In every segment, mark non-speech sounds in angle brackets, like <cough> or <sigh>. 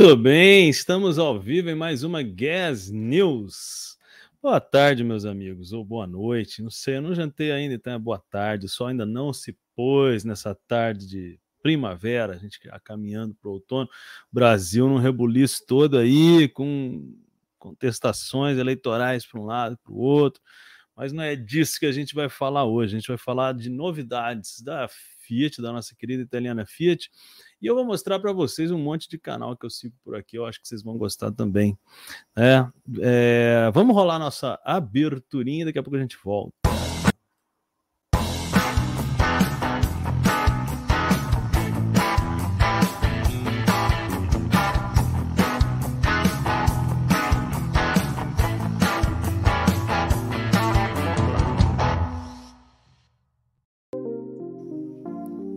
Muito bem, estamos ao vivo em mais uma Gas News. Boa tarde, meus amigos, ou boa noite. Não sei, eu não jantei ainda, então é boa tarde. O sol ainda não se pôs nessa tarde de primavera, a gente já caminhando para o outono. Brasil num rebuliço todo aí, com contestações eleitorais para um lado para o outro. Mas não é disso que a gente vai falar hoje. A gente vai falar de novidades da Fiat, da nossa querida italiana Fiat e eu vou mostrar para vocês um monte de canal que eu sigo por aqui. Eu acho que vocês vão gostar também. É, é, vamos rolar nossa aberturinha, daqui a pouco a gente volta.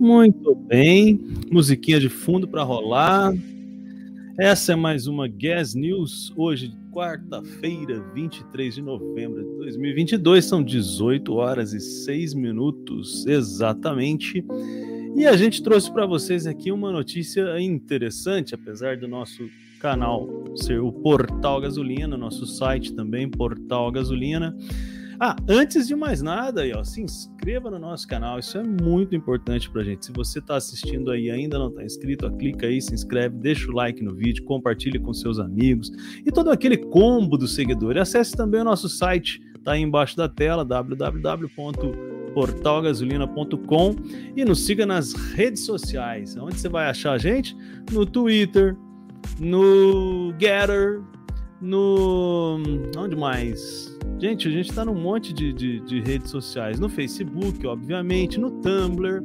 Muito bem, musiquinha de fundo para rolar. Essa é mais uma Gas News, hoje, quarta-feira, 23 de novembro de 2022, são 18 horas e 6 minutos exatamente. E a gente trouxe para vocês aqui uma notícia interessante, apesar do nosso canal ser o Portal Gasolina, nosso site também, Portal Gasolina. Ah, antes de mais nada, aí, ó, se inscreva no nosso canal, isso é muito importante pra gente. Se você está assistindo aí e ainda não está inscrito, ó, clica aí, se inscreve, deixa o like no vídeo, compartilhe com seus amigos e todo aquele combo do seguidor. E acesse também o nosso site, tá aí embaixo da tela, www.portalgasolina.com e nos siga nas redes sociais. Onde você vai achar a gente? No Twitter, no Getter, no. Onde mais? Gente, a gente está num monte de, de, de, redes sociais, no Facebook, obviamente, no Tumblr,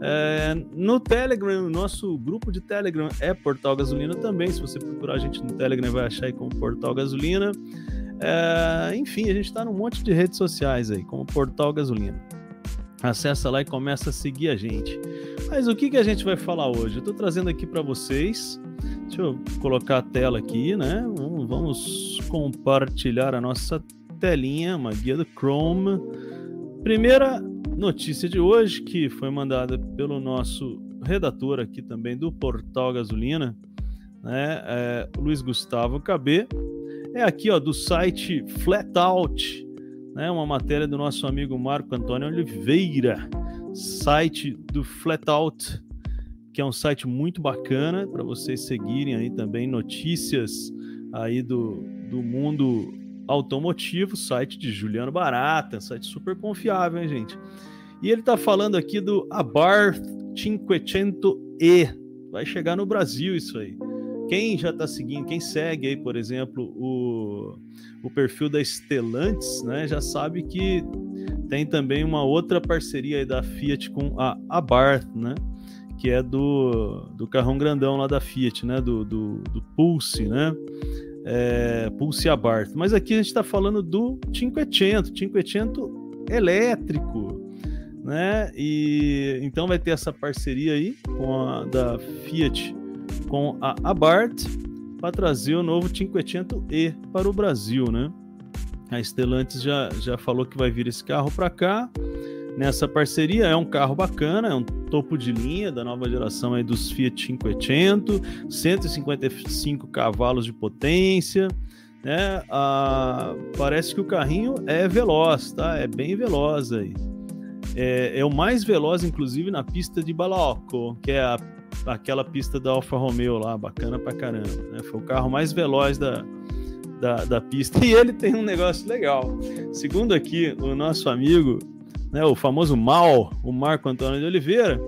é, no Telegram, nosso grupo de Telegram é Portal Gasolina também. Se você procurar a gente no Telegram, vai achar aí como Portal Gasolina. É, enfim, a gente está num monte de redes sociais aí, como Portal Gasolina. Acessa lá e começa a seguir a gente. Mas o que, que a gente vai falar hoje? Eu estou trazendo aqui para vocês. Deixa eu colocar a tela aqui, né? Vamos, vamos compartilhar a nossa telinha, uma guia do Chrome. Primeira notícia de hoje, que foi mandada pelo nosso redator aqui também do Portal Gasolina, né, é, Luiz Gustavo KB, é aqui ó, do site Flatout, né, uma matéria do nosso amigo Marco Antônio Oliveira, site do Flatout, que é um site muito bacana para vocês seguirem aí também notícias aí do, do mundo automotivo, site de Juliano Barata, site super confiável, hein, gente? E ele está falando aqui do Abarth 500E. Vai chegar no Brasil isso aí. Quem já está seguindo, quem segue aí, por exemplo, o, o perfil da Stellantis, né, já sabe que tem também uma outra parceria aí da Fiat com a Abarth, né? Que é do, do carrão grandão lá da Fiat, né? Do, do, do Pulse, né? É, Pulse Abarth. Mas aqui a gente está falando do 500, 500 elétrico, né? E então vai ter essa parceria aí com a da Fiat com a Abarth para trazer o novo 500e para o Brasil, né? A Stellantis já, já falou que vai vir esse carro para cá nessa parceria. É um carro bacana, é um topo de linha da nova geração aí dos Fiat 500, 155 cavalos de potência. Né? Ah, parece que o carrinho é veloz, tá? É bem veloz aí. É, é o mais veloz, inclusive, na pista de Balaoco, que é a, aquela pista da Alfa Romeo lá, bacana pra caramba. Né? Foi o carro mais veloz da, da, da pista. <laughs> E ele tem um negócio legal. Segundo aqui o nosso amigo né, o famoso mal, o Marco Antônio de Oliveira,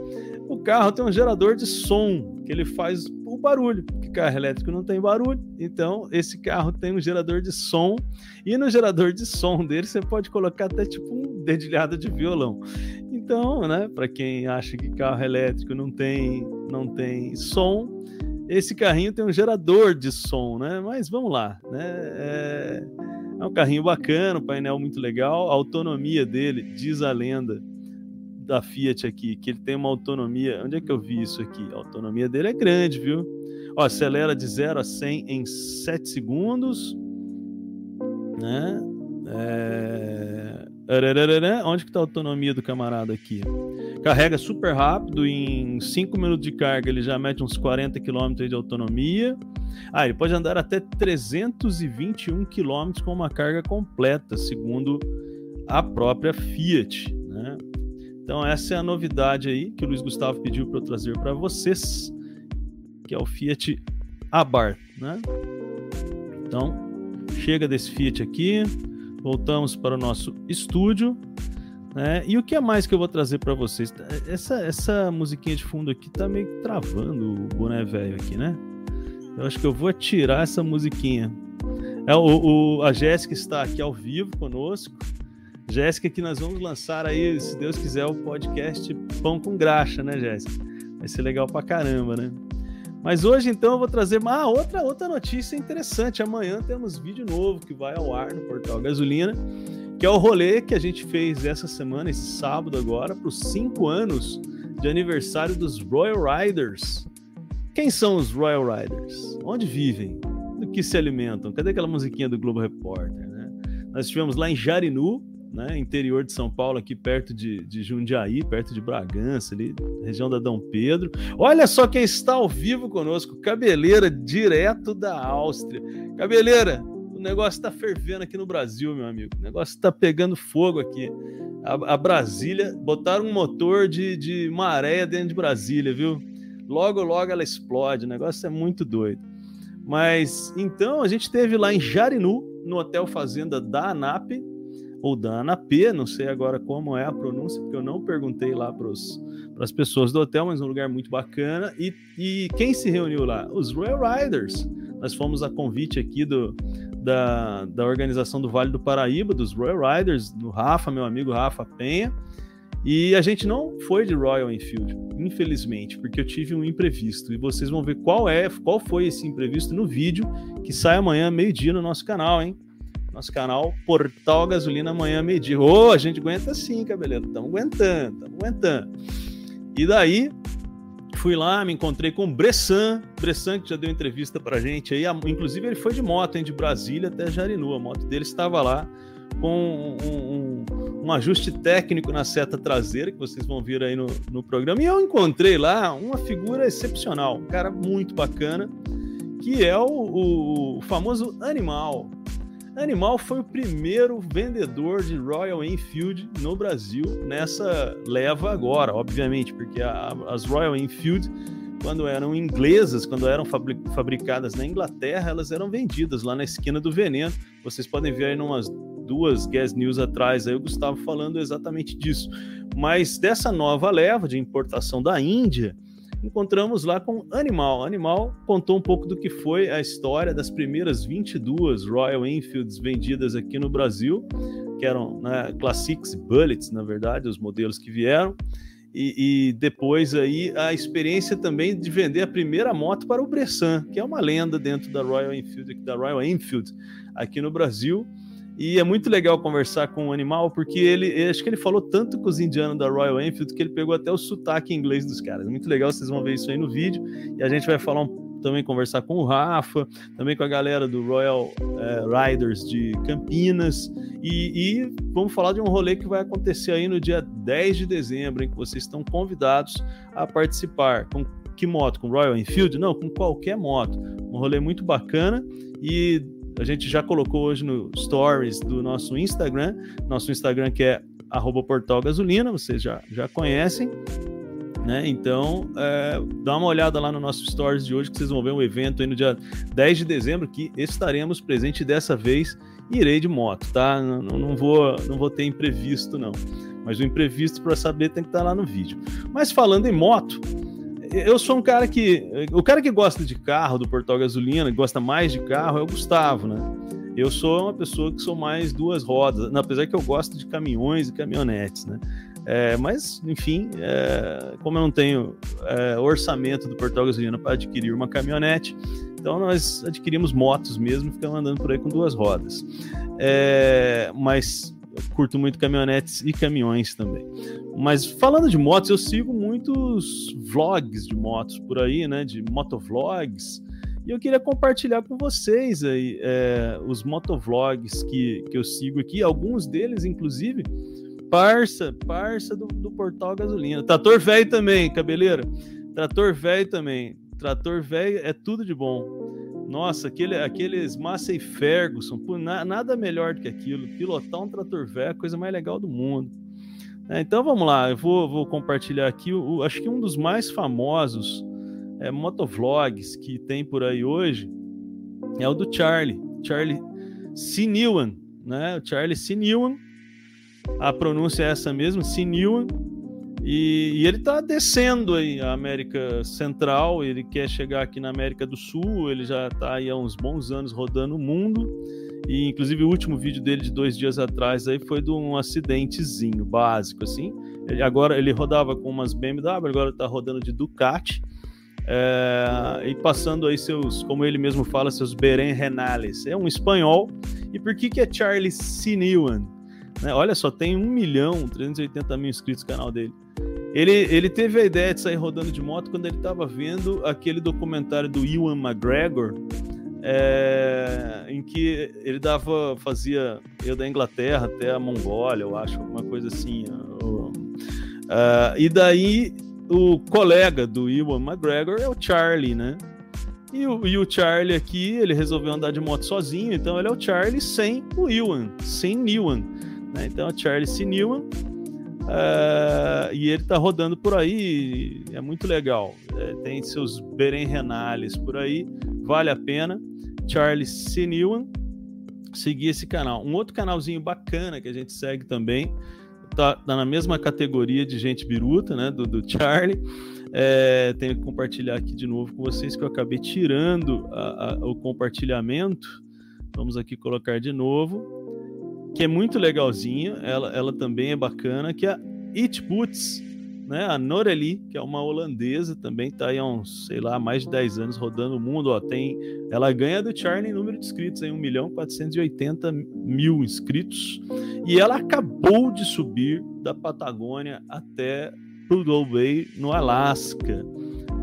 o carro tem um gerador de som que ele faz o barulho, porque carro elétrico não tem barulho, então esse carro tem um gerador de som e no gerador de som dele você pode colocar até tipo um dedilhado de violão. Então, né, para quem acha que carro elétrico não tem não tem som, esse carrinho tem um gerador de som, né? Mas vamos lá, né? É é um carrinho bacana, um painel muito legal. A autonomia dele, diz a lenda da Fiat aqui, que ele tem uma autonomia. Onde é que eu vi isso aqui? A autonomia dele é grande, viu? Ó, acelera de 0 a 100 em 7 segundos. Né? É... Onde que tá a autonomia do camarada aqui? Carrega super rápido, em 5 minutos de carga ele já mete uns 40 km de autonomia. Ah, ele pode andar até 321 km com uma carga completa, segundo a própria Fiat. Né? Então essa é a novidade aí que o Luiz Gustavo pediu para eu trazer para vocês, que é o Fiat Abarth. Né? Então chega desse Fiat aqui, voltamos para o nosso estúdio. Né? E o que é mais que eu vou trazer para vocês? Essa, essa musiquinha de fundo aqui tá meio que travando o boné velho aqui, né? Eu acho que eu vou tirar essa musiquinha. É, o, o a Jéssica está aqui ao vivo conosco. Jéssica, que nós vamos lançar aí, se Deus quiser, o podcast Pão com Graxa, né, Jéssica? Vai ser legal pra caramba, né? Mas hoje, então, eu vou trazer uma outra, outra notícia interessante. Amanhã temos vídeo novo que vai ao ar no Portal Gasolina, que é o rolê que a gente fez essa semana, esse sábado agora, para os cinco anos de aniversário dos Royal Riders. Quem são os Royal Riders? Onde vivem? Do que se alimentam? Cadê aquela musiquinha do Globo Repórter? Né? Nós estivemos lá em Jarinu, né, interior de São Paulo, aqui perto de, de Jundiaí, perto de Bragança, ali, região da Dom Pedro. Olha só quem está ao vivo conosco, Cabeleira, direto da Áustria. Cabeleira, o negócio está fervendo aqui no Brasil, meu amigo. O negócio está pegando fogo aqui. A, a, Brasília, botaram um motor de, de maré dentro de Brasília, viu? Logo, logo ela explode. O negócio é muito doido. Mas então a gente teve lá em Jarinu, no Hotel Fazenda da ANAP, ou da ANAP, não sei agora como é a pronúncia, porque eu não perguntei lá para as pessoas do hotel, mas um lugar muito bacana. E, e quem se reuniu lá? Os Royal Riders. Nós fomos a convite aqui do, da, da organização do Vale do Paraíba, dos Royal Riders, do Rafa, meu amigo Rafa Penha. E a gente não foi de Royal Enfield, infelizmente, porque eu tive um imprevisto. E vocês vão ver qual é, qual foi esse imprevisto no vídeo que sai amanhã meio-dia no nosso canal, hein? Nosso canal Portal Gasolina Amanhã Medir. Ô, oh, a gente aguenta sim, cabeleiro. Estamos aguentando, estamos aguentando. E daí, fui lá, me encontrei com o Bressan, Bressan que já deu entrevista pra gente aí, inclusive ele foi de moto, hein, de Brasília até Jarinu, a moto dele estava lá com um, um, um, ajuste técnico na seta traseira, que vocês vão ver aí no, no programa, e eu encontrei lá uma figura excepcional, um cara muito bacana, que é o, o famoso Animal, Animal foi o primeiro vendedor de Royal Enfield no Brasil nessa leva agora, obviamente, porque a, as Royal Enfield, quando eram inglesas, quando eram fabricadas na Inglaterra, elas eram vendidas lá na esquina do Veneno. Vocês podem ver aí numas duas Gas News atrás aí o Gustavo falando exatamente disso. Mas dessa nova leva de importação da Índia, encontramos lá com Animal. Animal contou um pouco do que foi a história das primeiras 22 Royal Enfields vendidas aqui no Brasil, que eram né, Classics Bullets, na verdade, os modelos que vieram. E, e, depois aí a experiência também de vender a primeira moto para o Bressan, que é uma lenda dentro da Royal Enfield, da Royal Enfield aqui no Brasil. E é muito legal conversar com o animal, porque ele, acho que ele falou tanto com os indianos da Royal Enfield que ele pegou até o sotaque inglês dos caras. É muito legal, vocês vão ver isso aí no vídeo. E a gente vai falar um, também conversar com o Rafa, também com a galera do Royal é, Riders de Campinas. E, e, vamos falar de um rolê que vai acontecer aí no dia 10 de dezembro, em que vocês estão convidados a participar. Com que moto? Com Royal Enfield? Não, com qualquer moto. Um rolê muito bacana. E a gente já colocou hoje no stories do nosso Instagram, nosso Instagram que é arroba portal gasolina, vocês já, já conhecem. Né? Então, é, dá uma olhada lá no nosso stories de hoje que vocês vão ver um evento aí no dia 10 de dezembro que estaremos presentes dessa vez irei de moto, tá? Não, não, vou, não vou ter imprevisto, não. Mas o imprevisto para saber tem que estar tá lá no vídeo. Mas falando em moto, eu sou um cara que. O cara que gosta de carro, do Portal Gasolina, que gosta mais de carro, é o Gustavo, né? Eu sou uma pessoa que sou mais duas rodas, apesar que eu gosto de caminhões e caminhonetes, né? É, mas, enfim, é, como eu não tenho é, orçamento do Portal Gasolina para adquirir uma caminhonete, então nós adquirimos motos mesmo, ficamos andando por aí com duas rodas. É, mas curto muito caminhonetes e caminhões também. Mas falando de motos, eu sigo muitos vlogs de motos por aí, né? De motovlogs. E eu queria compartilhar com vocês aí é, os motovlogs que, que eu sigo aqui, alguns deles, inclusive, parça, parça do, do Portal Gasolina. Trator velho também, cabeleira. Trator velho também. Trator velho é tudo de bom. Nossa, aquele, aqueles Massey Ferguson, pô, na, nada melhor do que aquilo. Pilotar um trator velho é a coisa mais legal do mundo. É, então vamos lá, eu vou, vou compartilhar aqui. O, acho que um dos mais famosos é, motovlogs que tem por aí hoje é o do Charlie, Charlie Sinewan, né? O Charlie Sinewan, a pronúncia é essa mesmo, Sinewan. E, e, ele está descendo aí a América Central, ele quer chegar aqui na América do Sul, ele já está aí há uns bons anos rodando o mundo. E inclusive o último vídeo dele de dois dias atrás aí foi de um acidentezinho básico, assim. Ele, agora ele rodava com umas BMW, agora está rodando de Ducati. É, e passando aí seus, como ele mesmo fala, seus Beren Renales. É um espanhol. E por que, que é Charlie Sinewan? Né? Olha só, tem 1 milhão 380 mil inscritos no canal dele. Ele, ele teve a ideia de sair rodando de moto quando ele estava vendo aquele documentário do Ewan McGregor, é, em que ele dava, fazia eu da Inglaterra até a Mongólia, eu acho, alguma coisa assim. Uh, e daí o colega do Ewan McGregor é o Charlie, né? E o, e o, Charlie aqui, ele resolveu andar de moto sozinho, então ele é o Charlie sem o Ewan, sem Ewan. Né? Então é o Charlie sem Ewan. Uh, e ele tá rodando por aí, é muito legal. É, tem seus Beren Renales por aí, vale a pena. Charlie Sinewan, seguir esse canal. Um outro canalzinho bacana que a gente segue também, tá, tá na mesma categoria de gente biruta, né, do, do Charlie. É, tenho que compartilhar aqui de novo com vocês que eu acabei tirando a, a, o compartilhamento. Vamos aqui colocar de novo, que é muito legalzinho. Ela, ela também é bacana, que é a It Boots né? A Noreli, que é uma holandesa, também está aí há uns, sei lá, mais de 10 anos rodando o mundo. Ó, tem, ela ganha do Charlie em número de inscritos, em 1 milhão 480 mil inscritos. E ela acabou de subir da Patagônia até Prudhoe Bay, no Alasca.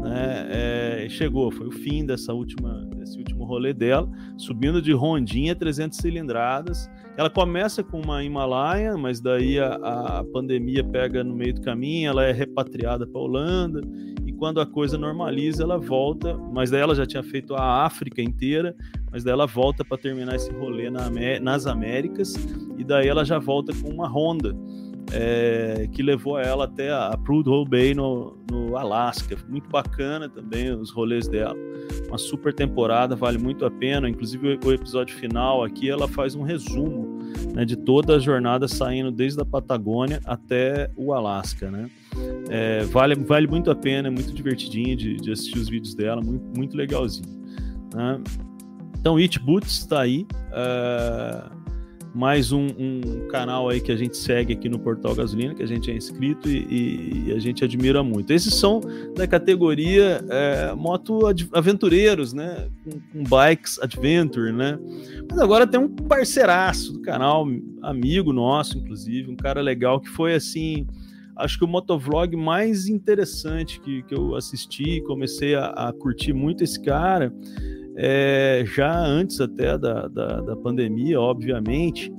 Né? É, chegou, foi o fim dessa última, desse último rolê dela, subindo de rondinha 300 cilindradas ela começa com uma Himalaia, mas daí a, a pandemia pega no meio do caminho, ela é repatriada para a Holanda, e quando a coisa normaliza, ela volta, mas daí ela já tinha feito a África inteira, mas daí ela volta para terminar esse rolê na, nas Américas, e daí ela já volta com uma Honda é, que levou ela até a Prudhoe Bay no, no Alasca. Muito bacana também os rolês dela. Uma super temporada, vale muito a pena. Inclusive o episódio final aqui ela faz um resumo né, de toda a jornada saindo desde a Patagônia até o Alasca, né? É, vale, vale muito a pena, é muito divertidinho de, de assistir os vídeos dela, muito, muito legalzinho. Né? Então, It Boots está aí. Uh, mais um, um, canal aí que a gente segue aqui no Portal Gasolina, que a gente é inscrito e, e a gente admira muito. Esses são da categoria é, moto aventureiros, né? Com, bikes adventure, né? Mas agora tem um parceiraço do canal, amigo nosso, inclusive, um cara legal que foi assim. Acho que o motovlog mais interessante que, que eu assisti, comecei a, a curtir muito esse cara, é, já antes até da, da, da, pandemia, obviamente.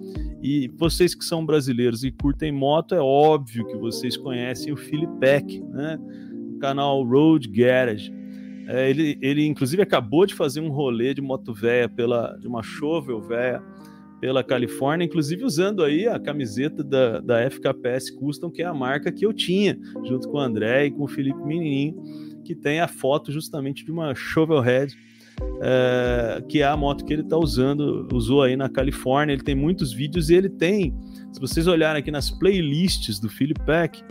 E vocês que são brasileiros e curtem moto, é óbvio que vocês conhecem o Philip Peck, né? O canal Road Garage. É, ele, ele, inclusive, acabou de fazer um rolê de moto véia pela, de uma shovel véia pela Califórnia, inclusive usando aí a camiseta da, da FKPS Custom, que é a marca que eu tinha, junto com o André e com o Felipe Menininho, que tem a foto justamente de uma shovel head é, que é a moto que ele está usando, usou aí na Califórnia. Ele tem muitos vídeos e ele tem, se vocês olharem aqui nas playlists do Philip Peck,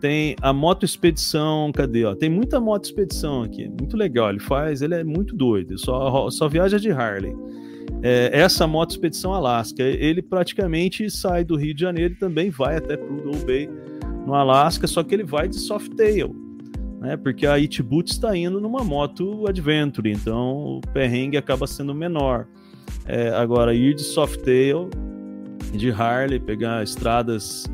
tem a moto expedição, cadê? Ó? Tem muita moto expedição aqui, muito legal. Ele faz, ele é muito doido, só, só viaja de Harley. É, essa moto expedição Alasca, ele praticamente sai do Rio de Janeiro e também vai até Prudhoe Bay no Alasca, só que ele vai de Softail né? Porque a Itboot está indo numa moto Adventure, então o perrengue acaba sendo menor. É, agora, ir de Softail, de Harley, pegar estradas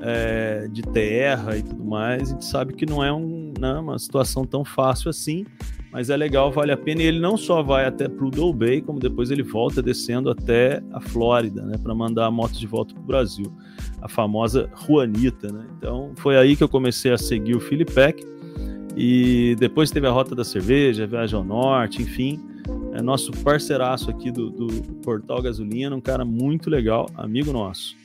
é, de terra e tudo mais, a gente sabe que não é um, né, uma situação tão fácil assim, mas é legal, vale a pena. E ele não só vai até Prudhoe Bay, como depois ele volta descendo até a Flórida, né, para mandar motos de volta para o Brasil, a famosa Juanita, né? Então foi aí que eu comecei a seguir o Philipek e depois teve a Rota da Cerveja, Viagem ao Norte, enfim, é nosso parceiraço aqui do, do Portal Gasolina, um cara muito legal, amigo nosso.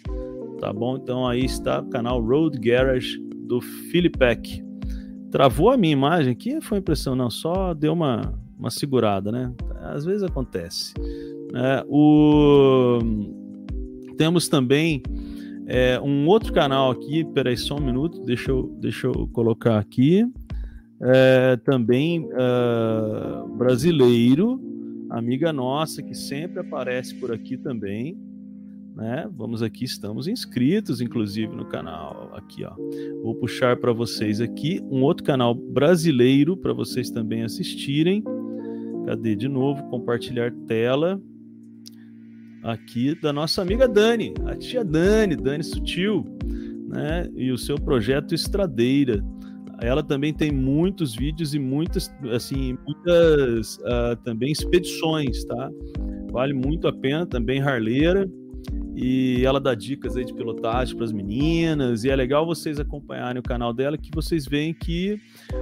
Tá bom? Então aí está o canal Road Garage do Philipek. Travou a minha imagem aqui? Foi impressão, não, só deu uma, uma segurada, né? Às vezes acontece. É, o... Temos também é, um outro canal aqui, peraí só um minuto, deixa eu, deixa eu colocar aqui. É, também uh, brasileiro, amiga nossa, que sempre aparece por aqui também. Né? Vamos aqui, estamos inscritos, inclusive, no canal. Aqui, ó. Vou puxar para vocês aqui um outro canal brasileiro para vocês também assistirem. Cadê de novo? Compartilhar tela. Aqui da nossa amiga Dani, a tia Dani, Dani Sutil, né? E o seu projeto Estradeira. Ela também tem muitos vídeos e muitas, assim, muitas uh, também expedições, tá? Vale muito a pena, também harleira e ela dá dicas aí de pilotagem para as meninas e é legal vocês acompanharem o canal dela que vocês veem que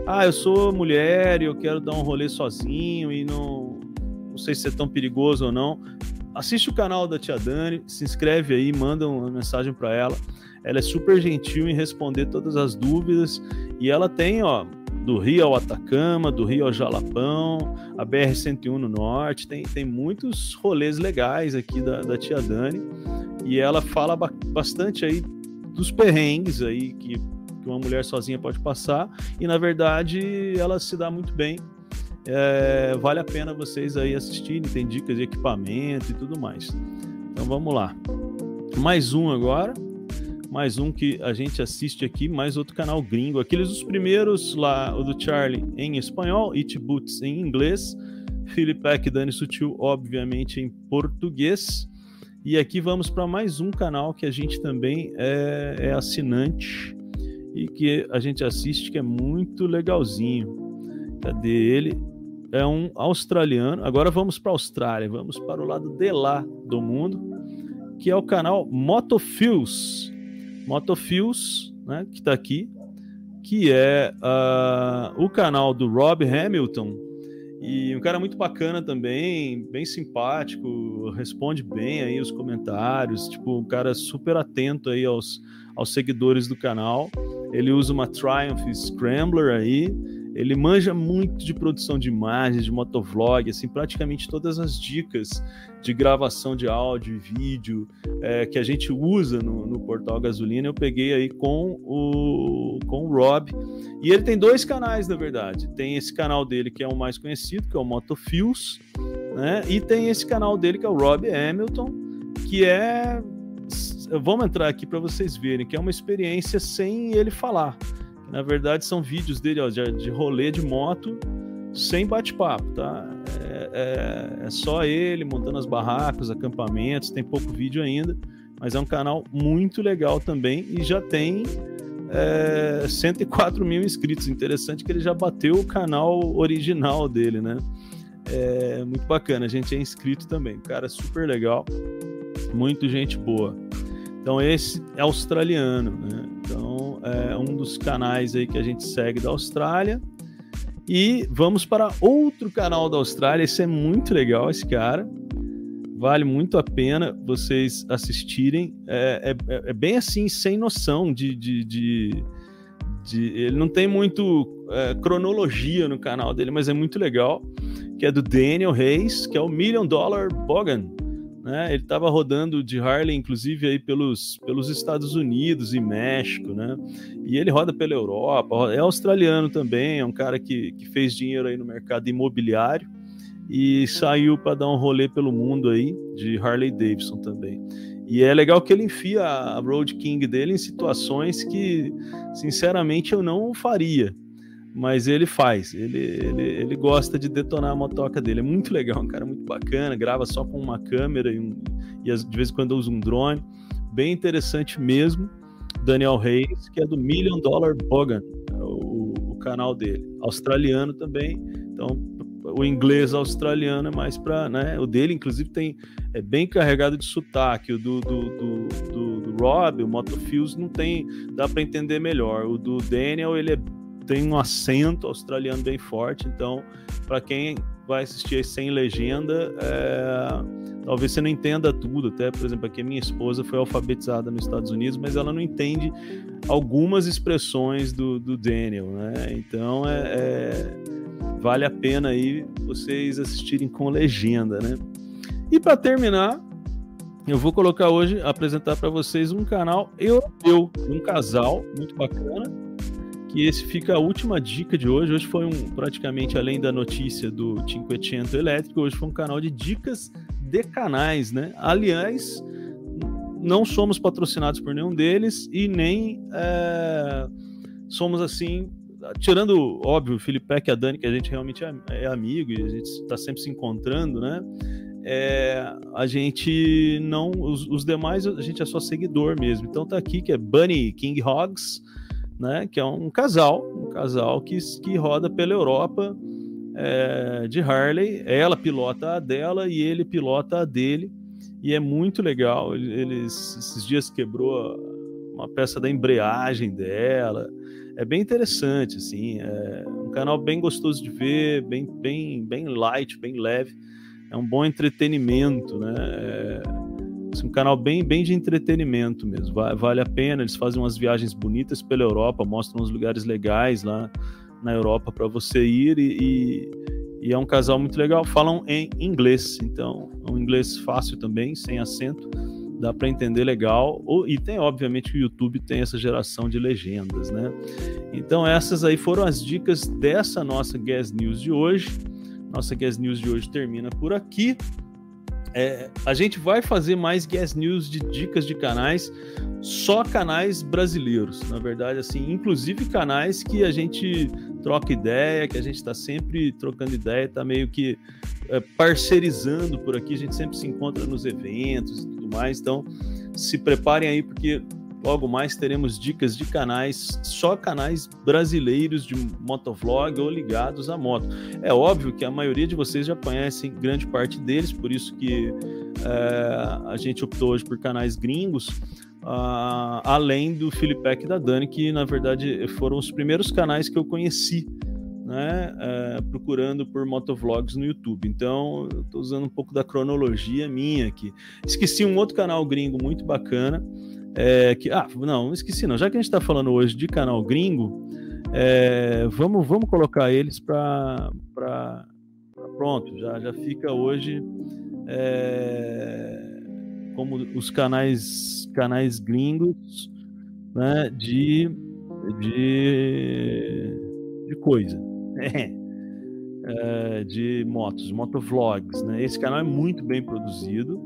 ah eu sou mulher e eu quero dar um rolê sozinho e não não sei se é tão perigoso ou não assiste o canal da tia Dani se inscreve aí manda uma mensagem para ela. Ela é super gentil em responder todas as dúvidas. E ela tem ó do Rio ao Atacama, do Rio ao Jalapão, a BR-101 no norte, tem, tem muitos rolês legais aqui da, da tia Dani. E ela fala bastante aí dos perrengues aí que, que uma mulher sozinha pode passar. E na verdade ela se dá muito bem. É, vale a pena vocês aí assistirem, tem dicas de equipamento e tudo mais. Então vamos lá. Mais um agora mais um que a gente assiste aqui, mais outro canal gringo. Aqueles os primeiros lá, o do Charlie em espanhol, It Boots em inglês, Philip Peck, Dani Sutil, obviamente em português. E aqui vamos para mais um canal que a gente também é, é, assinante e que a gente assiste que é muito legalzinho. Cadê ele? É um australiano. Agora vamos para a Austrália, vamos para o lado de lá do mundo, que é o canal Motofields. Motofields, né, que está aqui, que é uh, o canal do Rob Hamilton. E um cara muito bacana também, bem simpático, responde bem aí os comentários, tipo, um cara super atento aí aos, aos seguidores do canal. Ele usa uma Triumph Scrambler aí, ele manja muito de produção de imagens, de motovlog, assim, praticamente todas as dicas de gravação de áudio e vídeo é, que a gente usa no, no, portal Gasolina, eu peguei aí com o, com o Rob. E ele tem dois canais, na verdade. Tem esse canal dele que é o mais conhecido, que é o Motofields, né? E tem esse canal dele que é o Rob Hamilton, que é vamos entrar aqui para vocês verem que é uma experiência sem ele falar. Na verdade, são vídeos dele ó, de, de rolê de moto sem bate-papo, tá? É, é, é, só ele montando as barracas, acampamentos, tem pouco vídeo ainda, mas é um canal muito legal também e já tem é, 104 mil inscritos. Interessante que ele já bateu o canal original dele, né? É muito bacana, a gente é inscrito também. Cara, super legal, muito gente boa. Então, esse é australiano, né? Então, é um dos canais aí que a gente segue da Austrália. E vamos para outro canal da Austrália. Esse é muito legal, esse cara. Vale muito a pena vocês assistirem. É, é, é bem assim, sem noção de, de, de, de ele não tem muito é, cronologia no canal dele, mas é muito legal. Que é do Daniel Reis, que é o Million Dollar Bogan né? Ele estava rodando de Harley, inclusive, aí pelos, pelos Estados Unidos e México, né? E ele roda pela Europa, é australiano também, é um cara que, que fez dinheiro aí no mercado imobiliário e saiu para dar um rolê pelo mundo aí de Harley Davidson também. E é legal que ele enfia a Road King dele em situações que, sinceramente, eu não faria mas ele faz, ele, ele, ele gosta de detonar a motoca dele, é muito legal, um cara muito bacana, grava só com uma câmera e, um, e de vez em quando usa um drone, bem interessante mesmo. Daniel Reis, que é do Million Dollar Bogan, é o, o canal dele, australiano também, então o inglês australiano é mais para, né? O dele, inclusive, tem é bem carregado de sotaque. O do, do, do, do, do Rob, o Motofields, não tem, dá para entender melhor. O do Daniel, ele é, tem um acento australiano bem forte, então, para quem vai assistir sem legenda, é, talvez você não entenda tudo. Até, por exemplo, aqui minha esposa foi alfabetizada nos Estados Unidos, mas ela não entende algumas expressões do, do Daniel, né? Então é, é, vale a pena aí vocês assistirem com legenda, né? E para terminar, eu vou colocar hoje, apresentar para vocês um canal europeu, um casal muito bacana, que esse fica a última dica de hoje. Hoje foi um praticamente além da notícia do Cinquecento Elétrico, hoje foi um canal de dicas de canais, né? Aliás, não somos patrocinados por nenhum deles e nem é, somos assim, tirando óbvio o Felipe e a Dani que a gente realmente é, é amigo e a gente está sempre se encontrando, né? É, a gente não, os, os, demais a gente é só seguidor mesmo. Então tá aqui que é Bunny King Hogs né? Que é um casal, um casal que, que roda pela Europa é, de Harley. Ela pilota a dela e ele pilota a dele. E é muito legal. Eles esses dias quebrou uma peça da embreagem dela. É bem interessante, assim. É um canal bem gostoso de ver, bem, bem, bem light, bem leve. É um bom entretenimento, né? É, um canal bem, bem de entretenimento mesmo. Vale a pena. Eles fazem umas viagens bonitas pela Europa, mostram uns lugares legais lá na Europa para você ir e, e, e, é um casal muito legal. Falam em inglês, então é um inglês fácil também, sem acento, dá para entender legal. E tem, obviamente, o YouTube tem essa geração de legendas, né? Então essas aí foram as dicas dessa nossa Gas News de hoje. Nossa Gas News de hoje termina por aqui. É, a gente vai fazer mais guest news de dicas de canais, só canais brasileiros, na verdade, assim, inclusive canais que a gente troca ideia, que a gente está sempre trocando ideia, está meio que é, parcerizando por aqui, a gente sempre se encontra nos eventos e tudo mais, então se preparem aí, porque Logo mais teremos dicas de canais, só canais brasileiros de motovlog ou ligados à moto. É óbvio que a maioria de vocês já conhecem grande parte deles, por isso que é, a gente optou hoje por canais gringos, uh, além do Filipec e da Dani, que na verdade foram os primeiros canais que eu conheci né, é, procurando por motovlogs no YouTube. Então, eu estou usando um pouco da cronologia minha aqui. Esqueci um outro canal gringo muito bacana, é, que, ah, não, esqueci não. Já que a gente está falando hoje de canal gringo, é, vamos, vamos colocar eles para pronto. Já, já fica hoje é, como os canais canais gringos né, de, de, de coisa. <laughs> É, de motos, motovlogs. Né? Esse canal é muito bem produzido.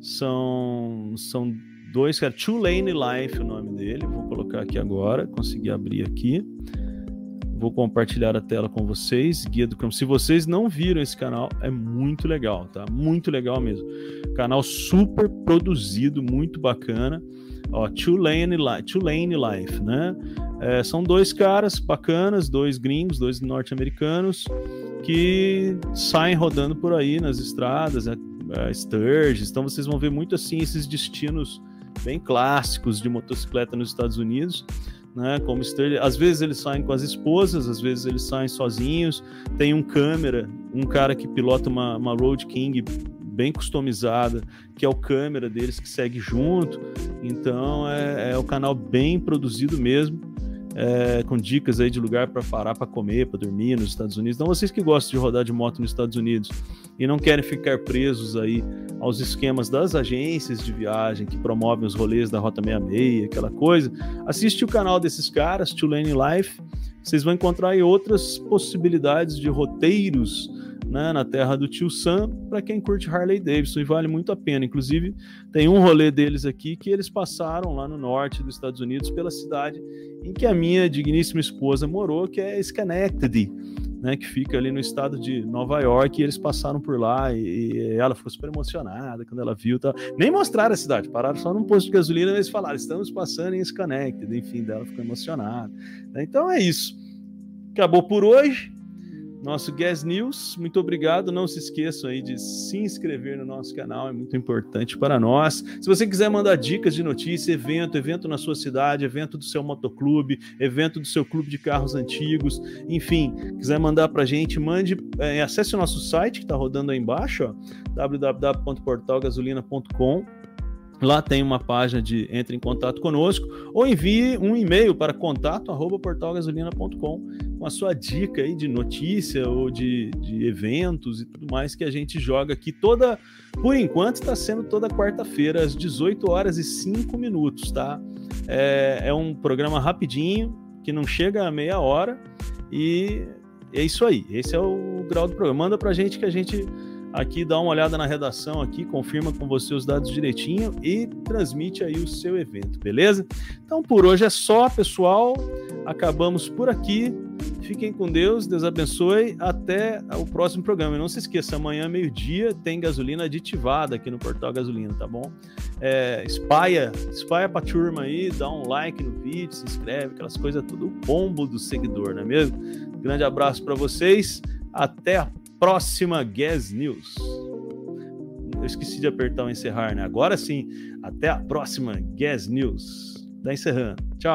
São, são dois, cara. Two Lane Life, o nome dele. Vou colocar aqui agora, consegui abrir aqui. Vou compartilhar a tela com vocês. Guia do campo. Se vocês não viram esse canal, é muito legal, tá? Muito legal mesmo. Canal super produzido, muito bacana. Ó, Two Lane, Two Lane Life, né? É, são dois caras bacanas, dois gringos, dois norte-americanos que saem rodando por aí nas estradas, é, é, Sturges. Então vocês vão ver muito assim esses destinos bem clássicos de motocicleta nos Estados Unidos, né? Como Sturdy, às vezes eles saem com as esposas, às vezes eles saem sozinhos. Tem um câmera, um cara que pilota uma, uma Road King bem customizada, que é o câmera deles que segue junto. Então é, é o canal bem produzido mesmo é, com dicas aí de lugar para parar para comer, para dormir nos Estados Unidos. Então, vocês que gostam de rodar de moto nos Estados Unidos e não querem ficar presos aí aos esquemas das agências de viagem que promovem os rolês da Rota 66, aquela coisa, assiste o canal desses caras, Tulane Life. Vocês vão encontrar aí outras possibilidades de roteiros né, na terra do tio Sam para quem curte Harley Davidson e vale muito a pena. Inclusive, tem um rolê deles aqui que eles passaram lá no norte dos Estados Unidos, pela cidade em que a minha digníssima esposa morou, que é Schenectady, né, que fica ali no estado de Nova York, e eles passaram por lá e, e ela ficou super emocionada quando ela viu. Tá? Nem mostraram a cidade, pararam só num posto de gasolina e eles falaram: estamos passando em Schenectady, enfim, dela ficou emocionada. Então é isso. Acabou por hoje. Nosso Gas News. Muito obrigado. Não se esqueçam aí de se inscrever no nosso canal, é muito importante para nós. Se você quiser mandar dicas de notícia, evento, evento na sua cidade, evento do seu motoclube, evento do seu clube de carros antigos, enfim, quiser mandar para a gente, mande, é, acesse o nosso site que está rodando aí embaixo, www.portalgasolina.com Lá tem uma página de entre em contato conosco ou envie um e-mail para contato@portalgasolina.com com a sua dica aí de notícia ou de, de eventos e tudo mais que a gente joga aqui toda, por enquanto está sendo toda quarta-feira às 18 horas e 5 minutos, tá? É, é um programa rapidinho que não chega a meia hora e é isso aí. Esse é o grau do programa. Manda para a gente que a gente aqui, dá uma olhada na redação aqui, confirma com você os dados direitinho e transmite aí o seu evento, beleza? Então por hoje é só, pessoal. Acabamos por aqui. Fiquem com Deus, Deus abençoe. Até o próximo programa. E não se esqueça, amanhã, meio-dia, tem gasolina aditivada aqui no Portal Gasolina, tá bom? É, espalha, espalha pra turma aí, dá um like no vídeo, se inscreve, aquelas coisas tudo, o pombo do seguidor, não é mesmo? Grande abraço para vocês. Até a próxima Gas News. Eu esqueci de apertar o encerrar, né? Agora sim, até a próxima Gas News. Da encerrando. Tchau.